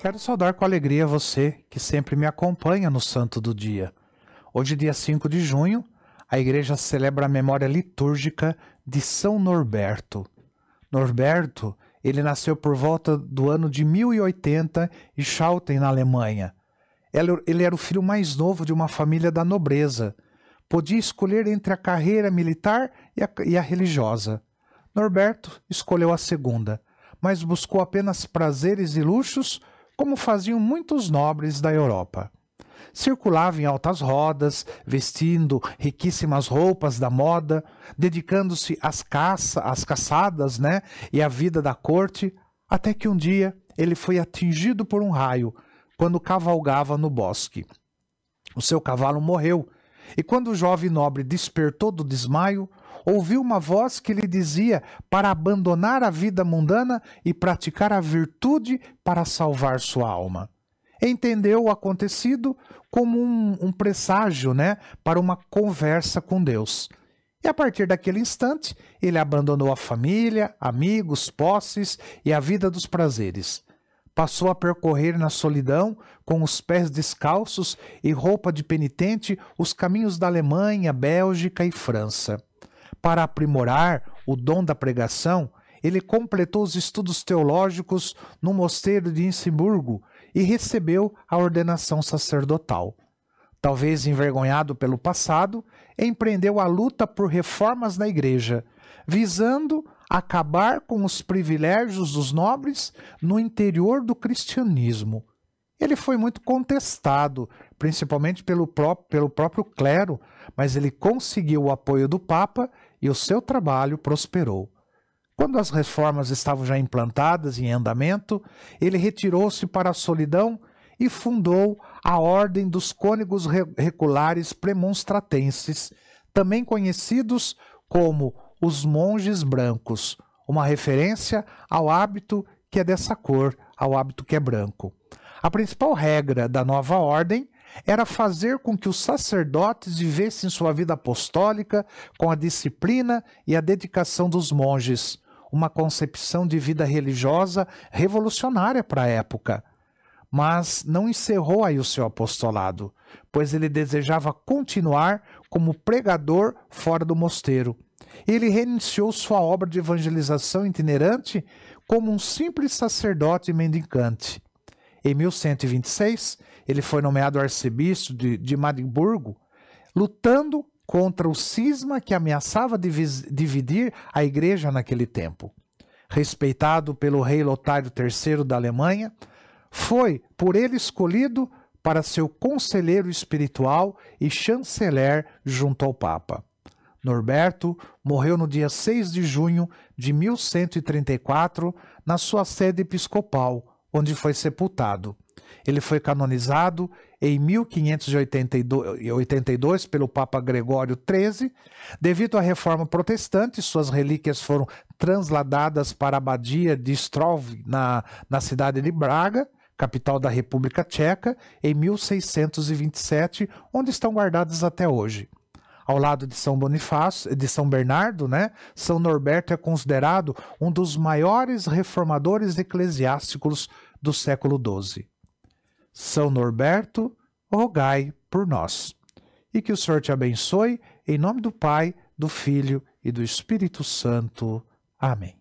Quero saudar com alegria você que sempre me acompanha no Santo do Dia. Hoje, dia 5 de junho, a igreja celebra a memória litúrgica de São Norberto. Norberto, ele nasceu por volta do ano de 1080 em Schauten, na Alemanha. Ele era o filho mais novo de uma família da nobreza. Podia escolher entre a carreira militar e a, e a religiosa. Norberto escolheu a segunda, mas buscou apenas prazeres e luxos como faziam muitos nobres da Europa. Circulava em altas rodas, vestindo riquíssimas roupas da moda, dedicando-se às, caça, às caçadas né, e à vida da corte, até que um dia ele foi atingido por um raio quando cavalgava no bosque. O seu cavalo morreu, e quando o jovem nobre despertou do desmaio, ouviu uma voz que lhe dizia para abandonar a vida mundana e praticar a virtude para salvar sua alma. Entendeu o acontecido como um, um presságio né, para uma conversa com Deus. E a partir daquele instante, ele abandonou a família, amigos, posses e a vida dos prazeres. Passou a percorrer na solidão, com os pés descalços e roupa de penitente, os caminhos da Alemanha, Bélgica e França. Para aprimorar o dom da pregação, ele completou os estudos teológicos no mosteiro de Innsbruck e recebeu a ordenação sacerdotal. Talvez envergonhado pelo passado, empreendeu a luta por reformas na igreja, visando acabar com os privilégios dos nobres no interior do cristianismo. Ele foi muito contestado, principalmente pelo, pelo próprio clero, mas ele conseguiu o apoio do Papa e o seu trabalho prosperou. Quando as reformas estavam já implantadas e em andamento, ele retirou-se para a solidão e fundou a Ordem dos Cônegos Regulares Premonstratenses, também conhecidos como os Monges Brancos, uma referência ao hábito que é dessa cor, ao hábito que é branco. A principal regra da nova ordem era fazer com que os sacerdotes vivessem sua vida apostólica com a disciplina e a dedicação dos monges, uma concepção de vida religiosa revolucionária para a época. Mas não encerrou aí o seu apostolado, pois ele desejava continuar como pregador fora do mosteiro. Ele reiniciou sua obra de evangelização itinerante como um simples sacerdote mendicante. Em 1126, ele foi nomeado arcebispo de, de Madimburgo, lutando contra o cisma que ameaçava dividir a igreja naquele tempo. Respeitado pelo rei Lotário III da Alemanha, foi por ele escolhido para seu conselheiro espiritual e chanceler junto ao Papa. Norberto morreu no dia 6 de junho de 1134 na sua sede episcopal, onde foi sepultado. Ele foi canonizado em 1582 pelo Papa Gregório XIII. Devido à reforma protestante, suas relíquias foram transladadas para a abadia de Strov, na, na cidade de Braga, capital da República Tcheca, em 1627, onde estão guardadas até hoje ao lado de São Bonifácio, de São Bernardo, né? São Norberto é considerado um dos maiores reformadores eclesiásticos do século XII. São Norberto, rogai por nós. E que o Senhor te abençoe, em nome do Pai, do Filho e do Espírito Santo. Amém.